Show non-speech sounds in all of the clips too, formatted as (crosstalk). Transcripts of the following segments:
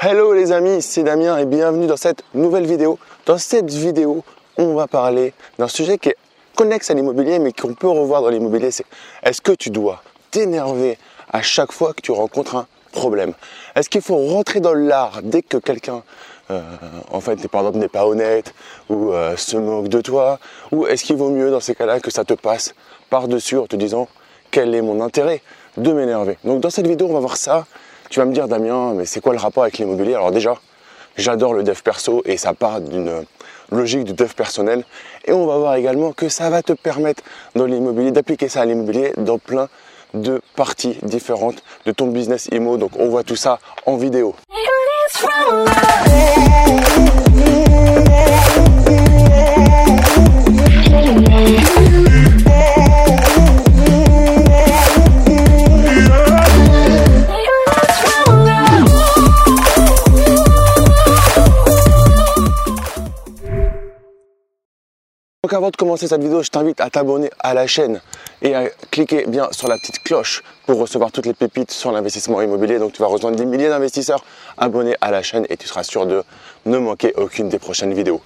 Hello les amis, c'est Damien et bienvenue dans cette nouvelle vidéo. Dans cette vidéo, on va parler d'un sujet qui est connexe à l'immobilier mais qu'on peut revoir dans l'immobilier, c'est est-ce que tu dois t'énerver à chaque fois que tu rencontres un problème? Est-ce qu'il faut rentrer dans l'art dès que quelqu'un euh, en fait, par exemple, n'est pas honnête ou euh, se moque de toi? Ou est-ce qu'il vaut mieux dans ces cas-là que ça te passe par-dessus en te disant quel est mon intérêt de m'énerver? Donc dans cette vidéo, on va voir ça. Tu vas me dire, Damien, mais c'est quoi le rapport avec l'immobilier Alors déjà, j'adore le dev perso et ça part d'une logique de dev personnel. Et on va voir également que ça va te permettre dans l'immobilier, d'appliquer ça à l'immobilier dans plein de parties différentes de ton business IMO. Donc on voit tout ça en vidéo. Avant de commencer cette vidéo, je t'invite à t'abonner à la chaîne et à cliquer bien sur la petite cloche pour recevoir toutes les pépites sur l'investissement immobilier. Donc tu vas rejoindre des milliers d'investisseurs abonnés à la chaîne et tu seras sûr de ne manquer aucune des prochaines vidéos.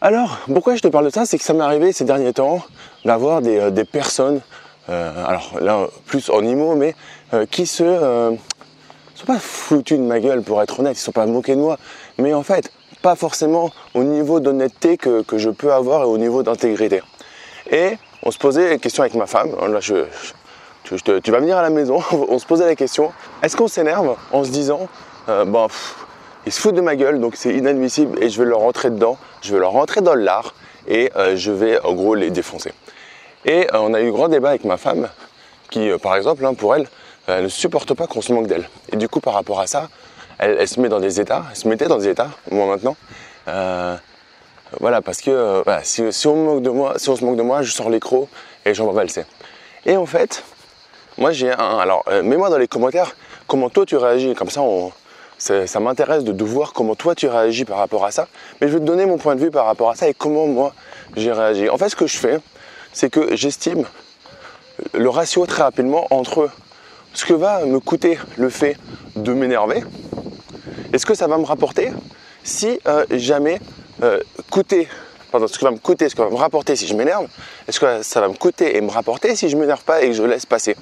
Alors, pourquoi je te parle de ça? C'est que ça m'est arrivé ces derniers temps d'avoir des, euh, personnes, euh, alors là plus en IMO, mais euh, qui se sont pas foutus de ma gueule pour être honnête, ils sont pas moqués de moi, mais en fait pas forcément au niveau d'honnêteté que, je peux avoir et au niveau d'intégrité. Et on se posait la question avec ma femme, là tu vas venir à la maison, (laughs) on se posait la question, est-ce qu'on s'énerve en se disant, euh, ils se foutent de ma gueule, donc c'est inadmissible et je vais leur rentrer dedans, je vais leur rentrer dans l'art et euh, je vais en gros les défoncer. Et euh, on a eu un grand débat avec ma femme qui, par exemple, hein, pour elle, elle ne supporte pas qu'on se manque d'elle. Et du coup, par rapport à ça, elle, se met dans des états, elle se mettait dans des états, moi maintenant. Euh, voilà, parce que euh, si, on se moque de moi, je sors les crocs et j'en vais valser. Et en fait, moi j'ai un. Alors, euh, mets-moi dans les commentaires comment toi tu réagis. Comme ça, ça, m'intéresse de, de, voir comment toi tu réagis par rapport à ça. Mais je vais te donner mon point de vue par rapport à ça et comment moi j'ai réagi. En fait, ce que je fais, c'est que j'estime le ratio très rapidement entre ce que va me coûter le fait de m'énerver et ce que ça va me rapporter si euh, jamais euh, coûter, pardon, ce que va me coûter, ce que va me rapporter si je m'énerve, est-ce que ça va me coûter et me rapporter si je m'énerve pas et que je laisse passer?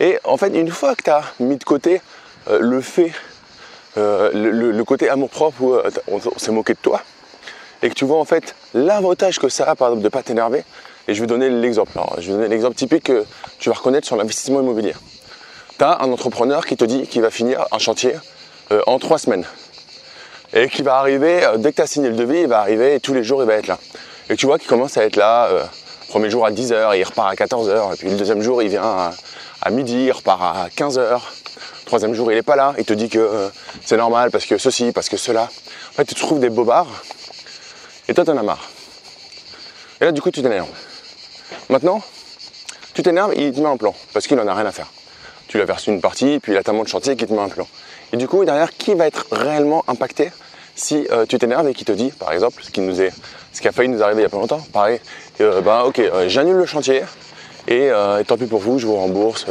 Et en fait, une fois que tu as mis de côté euh, le fait, le, côté amour-propre où on, s'est moqué de toi, et que tu vois en fait l'avantage que ça a par exemple de ne pas t'énerver, et je vais donner l'exemple. Je vais donner l'exemple typique que tu vas reconnaître sur l'investissement immobilier. Tu as un entrepreneur qui te dit qu'il va finir un chantier en trois semaines. Et qui va arriver, euh, dès que tu as signé le devis, il va arriver et tous les jours il va être là. Et tu vois qu'il commence à être là, euh, premier jour à 10h, il repart à 14h, et puis le deuxième jour il vient à, midi, il repart à 15h. Troisième jour il n'est pas là, il te dit que c'est normal parce que ceci, parce que cela. En fait tu trouves des bobards et toi t'en as marre. Et là du coup tu t'énerves. Maintenant, tu t'énerves, il te met un plan parce qu'il en a rien à faire. Tu lui as versé une partie, puis il a tellement de chantier qu'il te met un plan. Et du coup, derrière, qui va être réellement impacté si euh, tu t'énerves et qui te dit, par exemple, ce qui nous est, ce qui a failli nous arriver il y a pas longtemps, pareil, euh, bah ok, euh, j'annule le chantier et, tant pis pour vous, je vous rembourse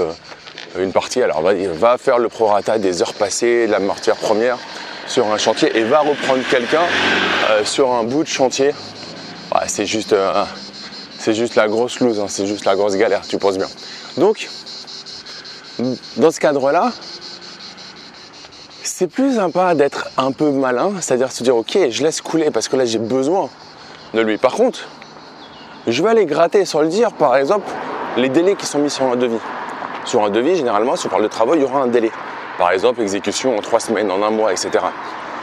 une partie. Alors va, va faire le prorata des heures passées, de la matière première sur un chantier et va reprendre quelqu'un sur un bout de chantier. c'est juste, juste la grosse loose, hein, c'est juste la grosse galère, tu penses bien. Donc, dans ce cadre-là, c'est plus sympa d'être un peu malin, c'est-à-dire se dire ok, je laisse couler parce que là j'ai besoin de lui. Par contre, je vais aller gratter sans le dire, par exemple, les délais qui sont mis sur un devis. Sur un devis, généralement, si on parle de travaux, il y aura un délai. Par exemple, exécution en trois semaines, en un mois, etc.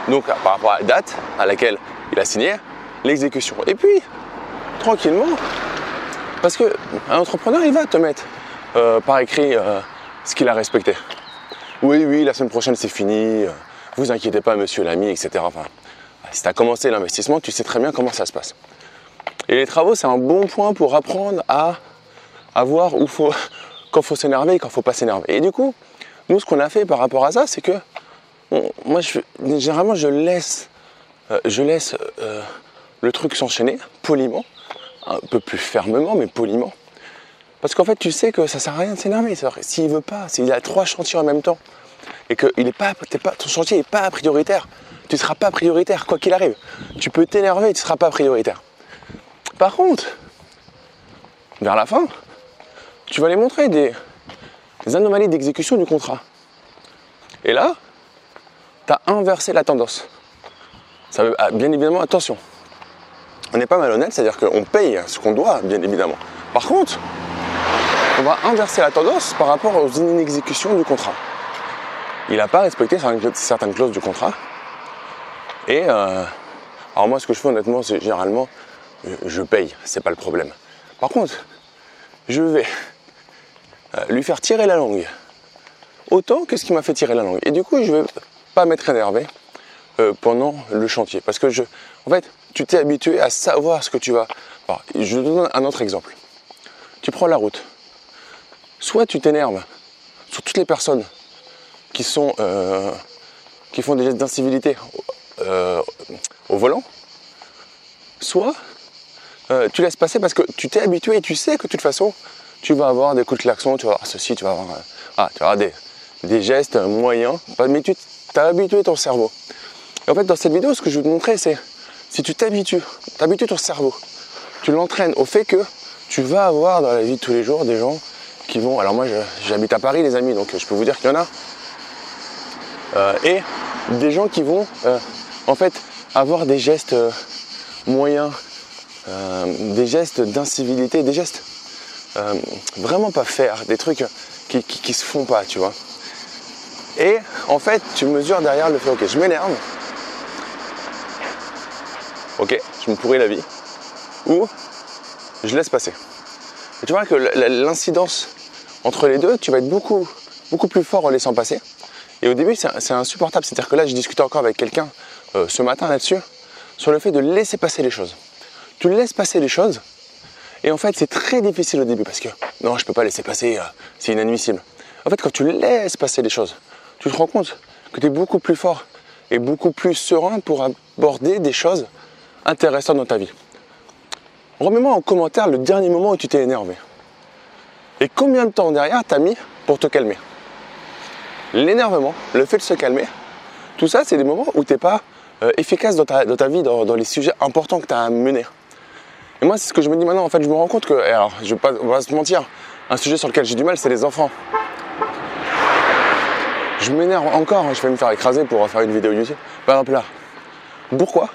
Donc, par rapport à la date à laquelle il a signé, l'exécution. Et puis, tranquillement, parce qu'un entrepreneur, il va te mettre euh, par écrit euh, ce qu'il a respecté. Oui, oui, la semaine prochaine c'est fini, vous inquiétez pas, monsieur l'ami, etc. Enfin, si tu as commencé l'investissement, tu sais très bien comment ça se passe. Et les travaux, c'est un bon point pour apprendre à, voir où faut, (laughs) quand faut s'énerver et quand faut pas s'énerver. Et du coup, nous, ce qu'on a fait par rapport à ça, c'est que moi, je, généralement, je laisse, euh, je laisse euh, le truc s'enchaîner poliment, un peu plus fermement, mais poliment. Parce qu'en fait, tu sais que ça sert à rien de s'énerver. S'il veut pas, s'il a trois chantiers en même temps, et que ton chantier n'est pas prioritaire, tu ne seras pas prioritaire, quoi qu'il arrive. Tu peux t'énerver, tu ne seras pas prioritaire. Par contre, vers la fin, tu vas les montrer des, anomalies d'exécution du contrat. Et là, tu as inversé la tendance. Ah, bien évidemment, attention. On n'est pas malhonnête, c'est-à-dire qu'on paye ce qu'on doit, bien évidemment. Par contre, on va inverser la tendance par rapport aux inexécutions du contrat. Il n'a pas respecté certaines clauses du contrat. Et euh, alors moi, ce que je fais honnêtement, c'est généralement, je paye, c'est pas le problème. Par contre, je vais euh, lui faire tirer la langue autant que ce qui m'a fait tirer la langue. Et du coup, je ne vais pas m'être énervé euh, pendant le chantier. Parce que je, en fait, tu t'es habitué à savoir ce que tu vas. je te donne un autre exemple. Tu prends la route. Soit tu t'énerves sur toutes les personnes qui sont euh, qui font des gestes d'incivilité au volant, soit tu laisses passer parce que tu t'es habitué et tu sais que de toute façon tu vas avoir des coups de klaxon, tu vas avoir ceci, tu vas avoir, euh, ah, tu vas des, gestes moyens, mais tu as habitué ton cerveau. Et en fait, dans cette vidéo, ce que je vais te montrer, c'est si tu t'habitues, t'habitues ton cerveau, tu l'entraînes au fait que tu vas avoir dans la vie de tous les jours des gens qui vont. Alors moi, j'habite à Paris, les amis, donc je peux vous dire qu'il y en a. Euh, et des gens qui vont, euh, en fait, avoir des gestes moyens, des gestes d'incivilité, des gestes euh, vraiment pas faire, des trucs qui, qui, se font pas, tu vois. Et en fait, tu mesures derrière le fait, ok, je m'énerve, ok, je me pourris la vie, ou je laisse passer. Tu vois que l'incidence entre les deux, tu vas être beaucoup, beaucoup plus fort en laissant passer. Et au début, c'est insupportable. C'est-à-dire que là, j'ai discuté encore avec quelqu'un euh, ce matin là-dessus, sur le fait de laisser passer les choses. Tu laisses passer les choses, et en fait, c'est très difficile au début parce que non, je ne peux pas laisser passer, euh, c'est inadmissible. En fait, quand tu laisses passer les choses, tu te rends compte que tu es beaucoup plus fort et beaucoup plus serein pour aborder des choses intéressantes dans ta vie. Remets-moi en commentaire le dernier moment où tu t'es énervé. Et combien de temps derrière t'as mis pour te calmer? L'énervement, le fait de se calmer, tout ça, c'est des moments où tu n'es pas euh, efficace dans ta, vie, dans, les sujets importants que tu as à mener. Et moi, c'est ce que je me dis maintenant. En fait, je me rends compte que, alors, je vais pas, on va se mentir, un sujet sur lequel j'ai du mal, c'est les enfants. Je m'énerve encore, hein, je vais me faire écraser pour faire une vidéo YouTube. Par exemple là, pourquoi?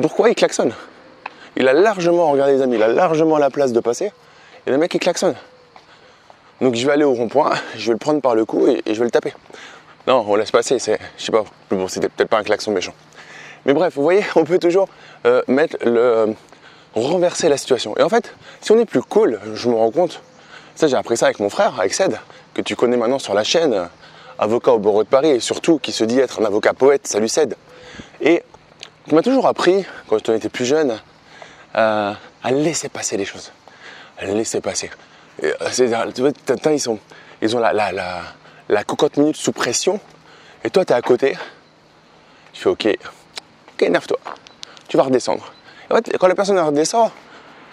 Pourquoi il klaxonne? Il a largement, regardez les amis, il a largement la place de passer, et le mec il klaxonne. Donc je vais aller au rond-point, (laughs) je vais le prendre par le cou et, je vais le taper. Non, on laisse passer, c'est, je sais pas, bon, c'était peut-être pas un klaxon méchant. Mais bref, vous voyez, (laughs) on peut toujours euh, mettre le, renverser la situation. Et en fait, si on est plus cool, je me rends compte, ça j'ai appris ça avec mon frère, avec Ced, que tu connais maintenant sur la chaîne, avocat au barreau de Paris, et surtout qui se dit être un avocat poète, salut Ced. Et qui m'a toujours appris, quand on était plus jeune, à laisser passer les choses. Laisser passer. Et, euh, tu vois, ils, sont, ils ont la, la, la, la cocotte minute sous pression, et toi tu es à côté, tu fais ok, ok, énerve-toi, tu vas redescendre quand la personne redescend,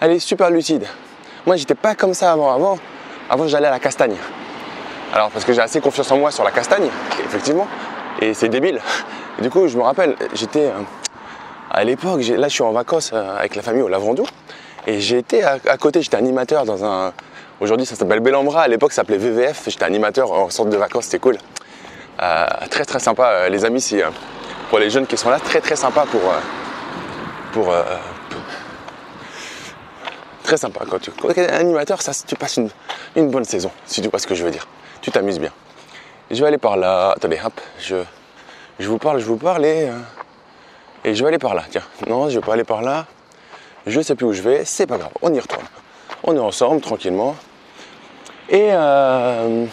elle est super lucide. Moi, j'étais pas comme ça avant. Avant, avant j'allais à la castagne. Alors, parce que j'ai assez confiance en moi sur la castagne, effectivement, et c'est débile. du coup, je me rappelle, j'étais euh, à l'époque, là, je suis en vacances euh, avec la famille au Lavandou, et j'ai été à, côté, j'étais animateur dans un. Aujourd'hui, ça s'appelle Bellambra. À l'époque, ça s'appelait VVF. J'étais animateur en centre de vacances, c'était cool. Euh, très très sympa, les amis, si, pour les jeunes qui sont là, très très sympa pour pour, euh, très sympa quand tu es animateur ça tu passes une, bonne saison si tu vois ce que je veux dire tu t'amuses bien je vais aller par là attendez hop je je vous parle je vous parle et, euh, et je vais aller par là tiens non je vais pas aller par là je sais plus où je vais c'est pas grave on y retourne on est ensemble tranquillement et euh,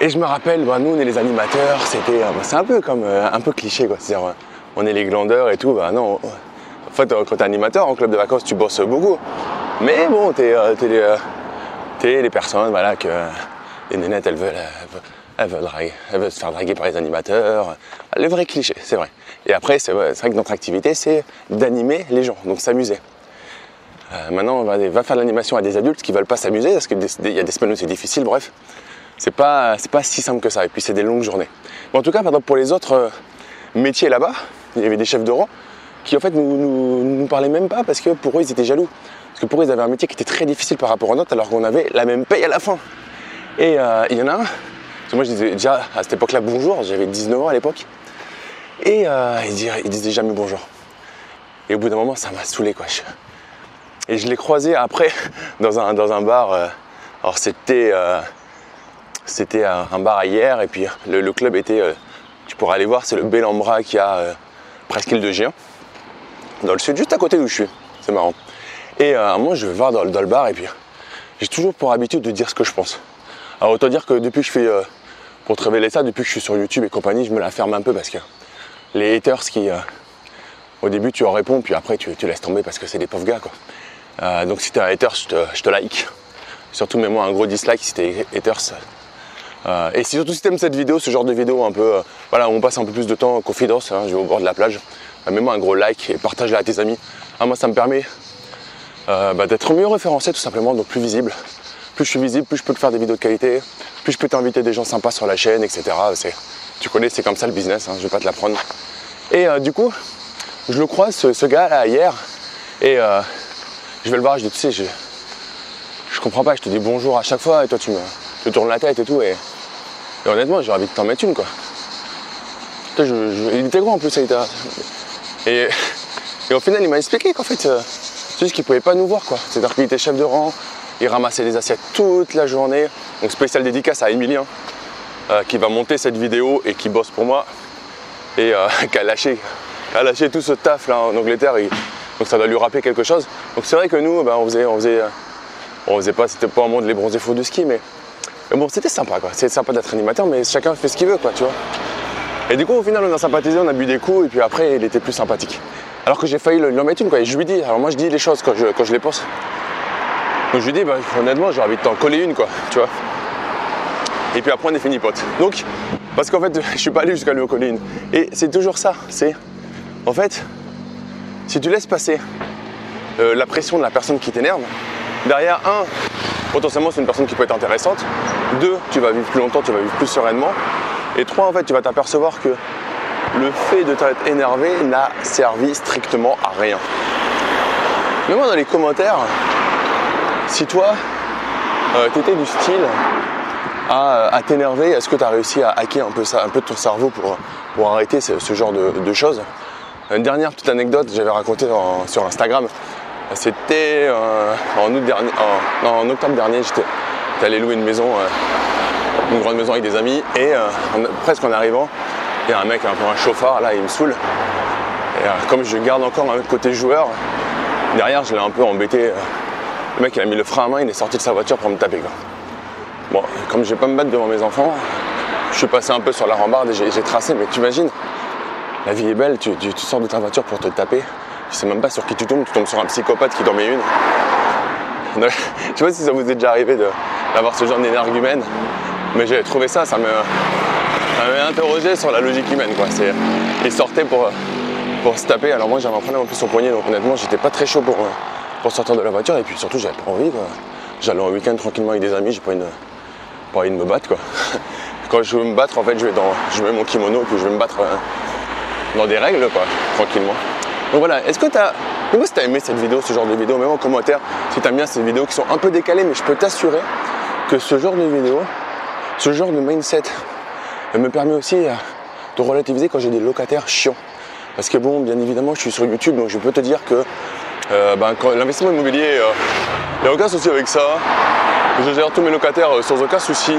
et je me rappelle, bah, nous on est les animateurs, c'était, bah, c'est un peu comme un peu cliché quoi. C'est-à-dire, on est les glandeurs et tout. Bah non. En fait, quand t'es animateur en club de vacances, tu bosses beaucoup. Mais bon, t'es euh, euh, es, les personnes, voilà, que les nénettes, elles veulent, elles veulent, elles veulent, se faire draguer par les animateurs. Les vrais clichés, c'est vrai. Et après, c'est vrai, que notre activité, c'est d'animer les gens, donc s'amuser. Euh, maintenant, on va, va faire l'animation à des adultes qui veulent pas s'amuser, parce qu'il y a des semaines où c'est difficile, bref. c'est pas, pas si simple que ça. Et puis c'est des longues journées. Mais en tout cas, par exemple, pour les autres euh, métiers là-bas, il y avait des chefs de rang qui en fait nous, nous, parlaient même pas parce que pour eux ils étaient jaloux. Parce que pour eux ils avaient un métier qui était très difficile par rapport aux nôtres alors qu'on avait la même paye à la fin. Et euh, il y en a un, parce que moi je disais déjà à cette époque-là bonjour, j'avais 19 ans à l'époque. Et euh, il, disait, il disait jamais bonjour. Et au bout d'un moment ça m'a saoulé quoi. Et je l'ai croisé après (laughs) dans un, bar. euh, alors c'était euh, un, bar hier et puis le, club était, tu pourras aller voir, c'est le Bellambra qui a euh, presqu'île de Géant, dans le sud, juste à côté d'où je suis. C'est marrant. Et moi je vais voir dans, le- bar et puis j'ai toujours pour habitude de dire ce que je pense. Alors autant dire que depuis que je fais, pour te révéler ça, depuis que je suis sur YouTube et compagnie, je me la ferme un peu parce que les haters qui, euh, au début tu en réponds puis après tu, laisses tomber parce que c'est des pauvres gars quoi. Euh, donc si t'es un hater, je te, like. Surtout mets-moi un gros dislike si t'es haters. Euh, et surtout si t'aimes cette vidéo, ce genre de vidéo un peu, voilà, où on passe un peu plus de temps en confidence, hein, je vais au bord de la plage, mets-moi un gros like et partage-la à tes amis. Ah, moi ça me permet bah, d'être mieux référencé tout simplement, donc plus visible. Plus je suis visible, plus je peux te faire des vidéos de qualité, plus je peux t'inviter des gens sympas sur la chaîne, etc. Tu connais, c'est comme ça le business, hein, je vais pas te l'apprendre. Et euh, du coup, je le croise, ce, ce gars là, hier, et euh, je vais le voir, je dis, tu sais, je, je comprends pas, je te dis bonjour à chaque fois, et toi tu me, tu tournes la tête et tout, et, honnêtement, j'ai envie de t'en mettre une, quoi. Il était gros en plus, il était- Et, et au final, il m'a expliqué qu'en fait, euh, c'est juste qu'il pouvait pas nous voir, quoi. C'est-à-dire qu'il était chef de rang, il ramassait des assiettes toute la journée. Donc spécial dédicace à Emilien, euh, qui va monter cette vidéo et qui bosse pour moi, et euh, (laughs) qui a lâché, a lâché tout ce taf là en Angleterre. et- donc ça doit lui rappeler quelque chose. Donc c'est vrai que nous, ben, on faisait, on faisait, euh, on faisait pas, c'était pas un monde les bronzés faux de ski, mais, mais bon, c'était sympa, quoi. C'est sympa d'être animateur, mais chacun fait ce qu'il veut, quoi, tu vois. Et du coup, au final, on a sympathisé, on a bu des coups, et puis après, il était plus sympathique. Alors que j'ai failli lui en mettre une, quoi. Et je lui dis, alors moi, je dis les choses quand je, quand je les pense. Donc je lui dis, bah, honnêtement, j'ai envie de t'en coller une, quoi, tu vois. Et puis après, on est fini, pote. Donc, parce qu'en fait, je suis pas allé jusqu'à une. Et c'est toujours ça, c'est, en fait, si tu laisses passer euh, la pression de la personne qui t'énerve, derrière, un, potentiellement, c'est une personne qui peut être intéressante. Deux, tu vas vivre plus longtemps, tu vas vivre plus sereinement. Et trois, en fait, tu vas t'apercevoir que le fait de t'être énervé n'a servi strictement à rien. Mets-moi dans les commentaires si toi, tu étais du style à, t'énerver, est-ce que tu as réussi à hacker un peu, peu ton cerveau pour, pour arrêter ce, genre de, de choses? Une dernière petite anecdote, j'avais raconté sur Instagram. C'était euh, en, octobre dernier, j'étais allé louer une maison, euh, une grande maison avec des amis, et euh, presque en arrivant, il y a un mec, un peu un chauffard, là, il me saoule. Et comme je garde encore un côté joueur, derrière, je l'ai un peu embêté. Le mec, il a mis le frein à main, il est sorti de sa voiture pour me taper. Comme je vais pas me battre devant mes enfants, je suis passé un peu sur la rambarde et j'ai tracé, mais tu imagines, la vie est belle, tu, sors de ta voiture pour te taper, tu sais même pas sur qui tu tombes, tu tombes sur un psychopathe qui met une. (laughs) Je sais pas si ça vous est déjà arrivé d'avoir ce genre d'énergumène, mais j'ai trouvé ça, ça m'a interrogé sur la logique humaine. Quoi. C'est- Il sortait pour, pour se taper, alors moi j'avais un problème en plus au poignet, donc honnêtement j'étais pas très chaud pour, pour sortir de la voiture, et puis surtout j'avais pas envie. J'allais en week-end tranquillement avec des amis, j'ai pas de, pas envie de me battre. Quoi. (laughs) Quand je veux me battre, en fait, je, vais dans, je mets mon kimono, puis je vais me battre euh, dans des règles, quoi, tranquillement. Donc voilà, est-ce que tu as. Dis-moi si tu aimé cette vidéo, ce genre de vidéo, même en commentaire, si tu aimes bien ces vidéos qui sont un peu décalées, mais je peux t'assurer que ce genre de vidéo, ce genre de mindset, me permet aussi euh, de relativiser quand j'ai des locataires chiants. Parce que bon, bien évidemment, je suis sur YouTube, donc je peux te dire que euh, ben, l'investissement immobilier, il n'y a aucun souci avec ça. Je gère tous mes locataires euh, sans aucun souci.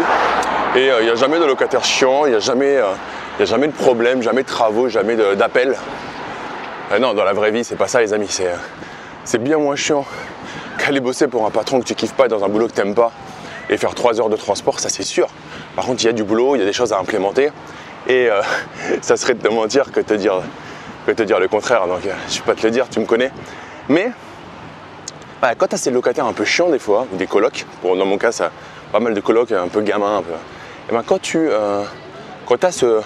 Et il n'y a jamais de locataires chiants, il n'y a, jamais, euh, a jamais de problème, jamais de travaux, jamais d'appels. Euh, non, dans la vraie vie, c'est pas ça, les amis. C'est, euh, bien moins chiant qu'aller bosser pour un patron que tu kiffes pas dans un boulot que t'aimes pas et faire 3 heures de transport, ça c'est sûr. Par contre, il y a du boulot, il y a des choses à implémenter. Et euh, (laughs) ça serait de te mentir que te dire, que te dire le contraire. Donc, euh, je vais pas te le dire, tu me connais. Mais bah, quand tu as ces locataires un peu chiants des fois, ou des colocs, pour, dans mon cas, ça, pas mal de colocs un peu gamins, un peu. Et ben, quand tu euh, quand as ce,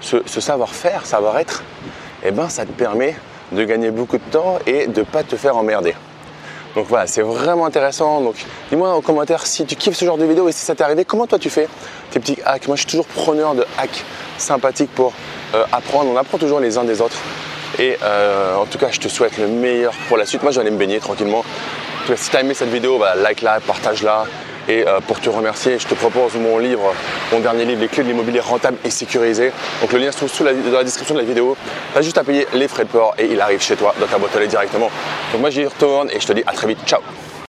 ce, savoir-faire, savoir-être, et ben, ça te permet de gagner beaucoup de temps et de pas te faire emmerder. Donc voilà, c'est vraiment intéressant. Donc dis-moi en commentaire si tu kiffes ce genre de vidéo et si ça t'est arrivé, comment toi tu fais tes petits hacks? Moi je suis toujours preneur de hacks sympathiques pour euh, apprendre. On apprend toujours les uns des autres. Et euh, en tout cas, je te souhaite le meilleur pour la suite. Moi, je vais aller me baigner tranquillement. Si tu as aimé cette vidéo, bah, like-la, partage-la. Et euh, pour te remercier, je te propose mon livre, mon dernier livre, Les clés de l'immobilier rentable et sécurisé. Donc le lien se trouve sous la, description de la vidéo. Tu as juste à payer les frais de port et il arrive chez toi dans ta boîte aux lettres directement. Donc moi j'y retourne et je te dis à très vite. Ciao